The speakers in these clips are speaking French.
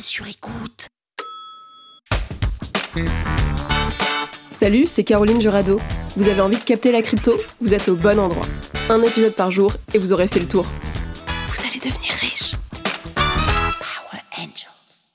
Sur écoute. Salut, c'est Caroline Jurado. Vous avez envie de capter la crypto? Vous êtes au bon endroit. Un épisode par jour et vous aurez fait le tour. Vous allez devenir riche. Power Angels.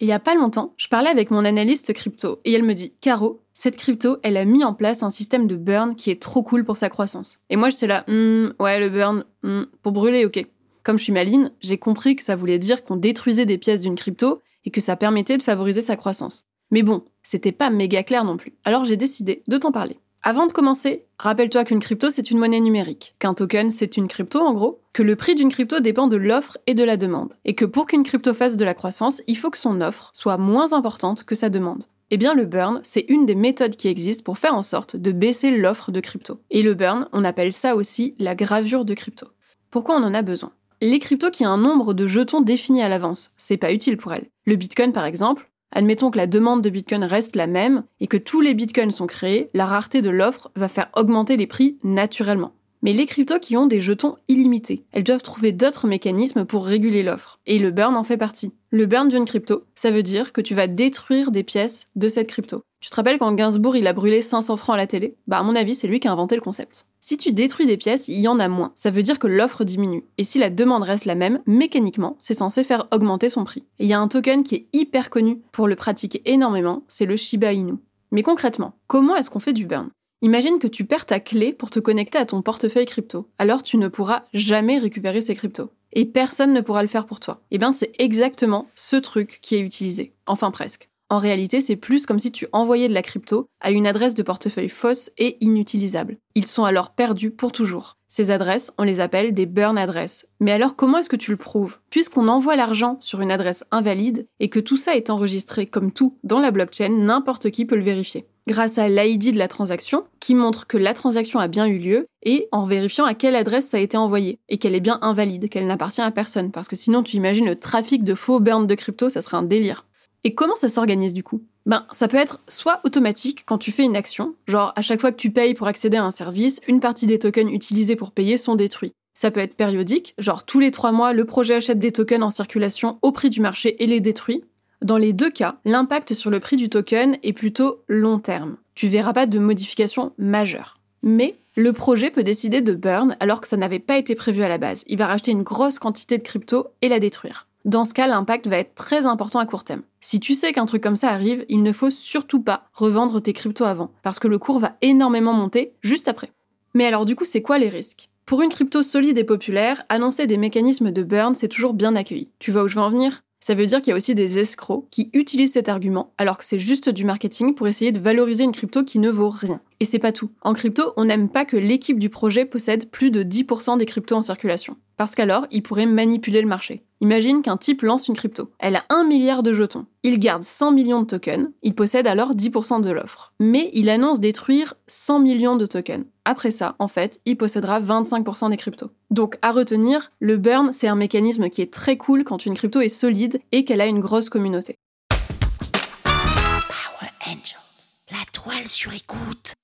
Il y a pas longtemps, je parlais avec mon analyste crypto et elle me dit Caro, cette crypto, elle a mis en place un système de burn qui est trop cool pour sa croissance. Et moi j'étais là, Hmm, ouais, le burn, hmm, pour brûler, ok. Comme je suis maline, j'ai compris que ça voulait dire qu'on détruisait des pièces d'une crypto et que ça permettait de favoriser sa croissance. Mais bon, c'était pas méga clair non plus. Alors j'ai décidé de t'en parler. Avant de commencer, rappelle-toi qu'une crypto c'est une monnaie numérique, qu'un token c'est une crypto en gros, que le prix d'une crypto dépend de l'offre et de la demande, et que pour qu'une crypto fasse de la croissance, il faut que son offre soit moins importante que sa demande. Eh bien le burn, c'est une des méthodes qui existent pour faire en sorte de baisser l'offre de crypto. Et le burn, on appelle ça aussi la gravure de crypto. Pourquoi on en a besoin? Les cryptos qui ont un nombre de jetons défini à l'avance, c'est pas utile pour elles. Le bitcoin par exemple, Admettons que la demande de Bitcoin reste la même et que tous les Bitcoins sont créés, la rareté de l'offre va faire augmenter les prix naturellement. Mais les cryptos qui ont des jetons illimités, elles doivent trouver d'autres mécanismes pour réguler l'offre. Et le burn en fait partie. Le burn d'une crypto, ça veut dire que tu vas détruire des pièces de cette crypto. Tu te rappelles quand Gainsbourg il a brûlé 500 francs à la télé? Bah à mon avis c'est lui qui a inventé le concept. Si tu détruis des pièces, il y en a moins. Ça veut dire que l'offre diminue. Et si la demande reste la même, mécaniquement, c'est censé faire augmenter son prix. Il y a un token qui est hyper connu pour le pratiquer énormément, c'est le Shiba Inu. Mais concrètement, comment est-ce qu'on fait du burn? Imagine que tu perds ta clé pour te connecter à ton portefeuille crypto. Alors tu ne pourras jamais récupérer ces cryptos. Et personne ne pourra le faire pour toi. Et bien c'est exactement ce truc qui est utilisé. Enfin presque. En réalité, c'est plus comme si tu envoyais de la crypto à une adresse de portefeuille fausse et inutilisable. Ils sont alors perdus pour toujours. Ces adresses, on les appelle des burn adresses. Mais alors comment est-ce que tu le prouves? Puisqu'on envoie l'argent sur une adresse invalide et que tout ça est enregistré comme tout dans la blockchain, n'importe qui peut le vérifier. Grâce à l'ID de la transaction, qui montre que la transaction a bien eu lieu, et en vérifiant à quelle adresse ça a été envoyé, et qu'elle est bien invalide, qu'elle n'appartient à personne, parce que sinon tu imagines le trafic de faux burn de crypto, ça serait un délire. Et comment ça s'organise du coup? Ben, ça peut être soit automatique quand tu fais une action, genre à chaque fois que tu payes pour accéder à un service, une partie des tokens utilisés pour payer sont détruits. Ça peut être périodique, genre tous les trois mois, le projet achète des tokens en circulation au prix du marché et les détruit. Dans les deux cas, l'impact sur le prix du token est plutôt long terme. Tu verras pas de modification majeure. Mais le projet peut décider de burn alors que ça n'avait pas été prévu à la base. Il va racheter une grosse quantité de crypto et la détruire. Dans ce cas, l'impact va être très important à court terme. Si tu sais qu'un truc comme ça arrive, il ne faut surtout pas revendre tes cryptos avant, parce que le cours va énormément monter juste après. Mais alors du coup, c'est quoi les risques? Pour une crypto solide et populaire, annoncer des mécanismes de burn, c'est toujours bien accueilli. Tu vois où je veux en venir? Ça veut dire qu'il y a aussi des escrocs qui utilisent cet argument alors que c'est juste du marketing pour essayer de valoriser une crypto qui ne vaut rien. Et c'est pas tout. En crypto, on n'aime pas que l'équipe du projet possède plus de 10% des cryptos en circulation. Parce qu'alors, il pourrait manipuler le marché. Imagine qu'un type lance une crypto. Elle a 1 milliard de jetons. Il garde 100 millions de tokens. Il possède alors 10% de l'offre. Mais il annonce détruire 100 millions de tokens. Après ça, en fait, il possédera 25% des cryptos. Donc, à retenir, le burn, c'est un mécanisme qui est très cool quand une crypto est solide et qu'elle a une grosse communauté. Power Angels. La toile sur écoute.